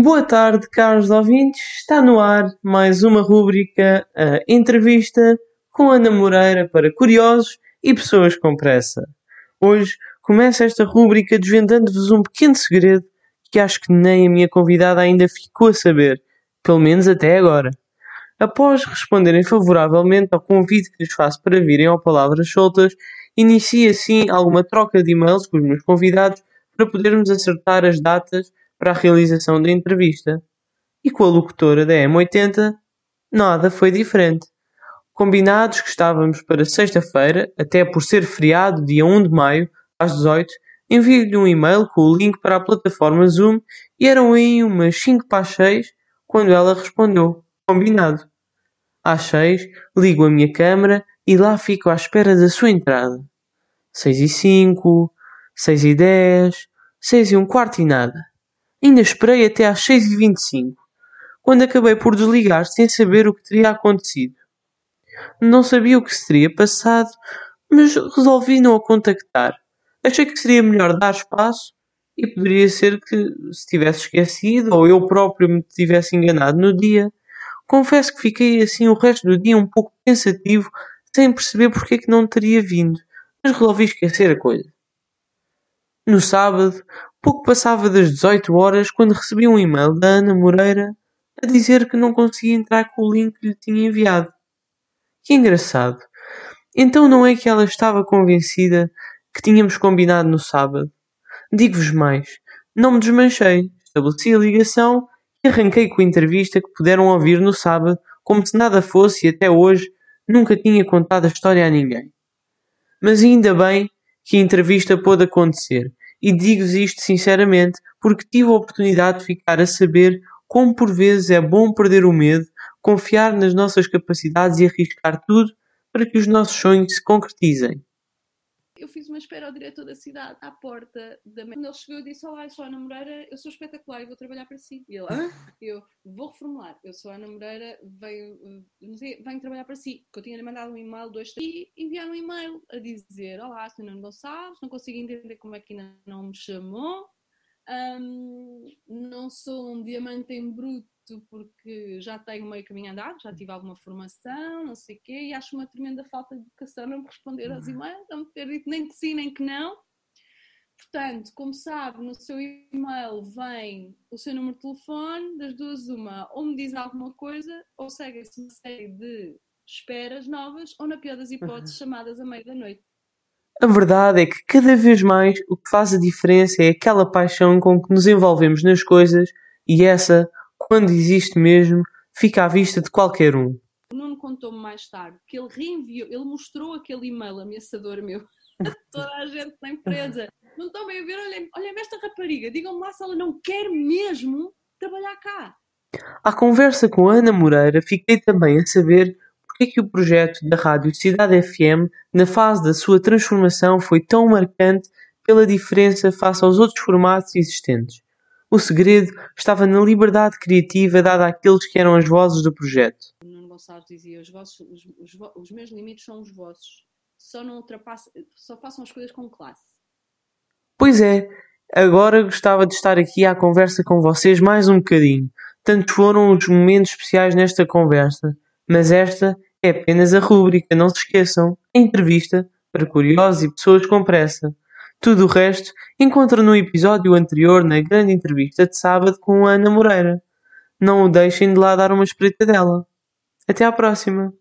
Boa tarde, caros ouvintes. Está no ar mais uma rúbrica, a entrevista com Ana Moreira para curiosos e pessoas com pressa. Hoje começa esta rúbrica desvendando-vos um pequeno segredo que acho que nem a minha convidada ainda ficou a saber, pelo menos até agora. Após responderem favoravelmente ao convite que lhes faço para virem ao Palavras Soltas, inicia assim alguma troca de e-mails com os meus convidados para podermos acertar as datas para a realização da entrevista. E com a locutora da M80, nada foi diferente. Combinados que estávamos para sexta-feira, até por ser feriado, dia 1 de maio, às 18, enviei-lhe um e-mail com o link para a plataforma Zoom e eram aí umas 5 para as 6 quando ela respondeu: Combinado. Às 6, ligo a minha câmera e lá fico à espera da sua entrada. 6 e 5, 6 e 10, 6 e um quarto e nada. Ainda esperei até às 6 e 25, quando acabei por desligar sem saber o que teria acontecido. Não sabia o que se teria passado, mas resolvi não a contactar. Achei que seria melhor dar espaço e poderia ser que se tivesse esquecido ou eu próprio me tivesse enganado no dia. Confesso que fiquei assim o resto do dia um pouco pensativo, sem perceber porque é que não teria vindo, mas resolvi esquecer a coisa. No sábado, pouco passava das 18 horas quando recebi um e-mail da Ana Moreira a dizer que não conseguia entrar com o link que lhe tinha enviado. Que engraçado. Então não é que ela estava convencida que tínhamos combinado no sábado. Digo-vos mais, não me desmanchei, estabeleci a ligação e arranquei com a entrevista que puderam ouvir no sábado, como se nada fosse e até hoje nunca tinha contado a história a ninguém. Mas ainda bem que a entrevista pôde acontecer, e digo-vos isto sinceramente porque tive a oportunidade de ficar a saber como por vezes é bom perder o medo, confiar nas nossas capacidades e arriscar tudo para que os nossos sonhos se concretizem. Eu fiz uma espera ao diretor da cidade, à porta da. Quando ele chegou, eu disse: Olá, eu sou a Ana Moreira, eu sou espetacular e vou trabalhar para si. E ele: Hã? Eu vou reformular. Eu sou a Ana Moreira, venho, venho trabalhar para si. Que eu tinha-lhe mandado um e-mail, dois, e enviar um e-mail a dizer: Olá, sou Nuno Gonçalves, não consigo entender como é que ainda não me chamou. Um, não sou um diamante em bruto porque já tenho meio caminho andado, já tive alguma formação, não sei o quê, e acho uma tremenda falta de educação não me responder aos uhum. e-mails, não me ter dito nem que sim, nem que não. Portanto, como sabe, no seu e-mail vem o seu número de telefone, das duas uma, ou me diz alguma coisa, ou segue-se uma série de esperas novas, ou na pior das hipóteses, uhum. chamadas à meia da noite. A verdade é que cada vez mais o que faz a diferença é aquela paixão com que nos envolvemos nas coisas e essa quando existe mesmo, fica à vista de qualquer um. O Nuno contou-me mais tarde que ele reenviou, ele mostrou aquele e-mail ameaçador meu a toda a gente na empresa. Não estão bem a ver, olhem, olhem esta rapariga, digam-me lá se ela não quer mesmo trabalhar cá. À conversa com a Ana Moreira, fiquei também a saber porque é que o projeto da Rádio Cidade FM, na fase da sua transformação, foi tão marcante pela diferença face aos outros formatos existentes. O segredo estava na liberdade criativa dada àqueles que eram as vozes do projeto. O Nuno Gonçalves dizia: os, vossos, os, os, os meus limites são os vossos. Só não ultrapassem, só façam as coisas com classe. Pois é, agora gostava de estar aqui à conversa com vocês mais um bocadinho. Tantos foram os momentos especiais nesta conversa, mas esta é apenas a rúbrica, não se esqueçam. A entrevista para curiosos e pessoas com pressa. Tudo o resto encontra no episódio anterior na grande entrevista de sábado com a Ana Moreira. Não o deixem de lá dar uma espreita dela. Até à próxima!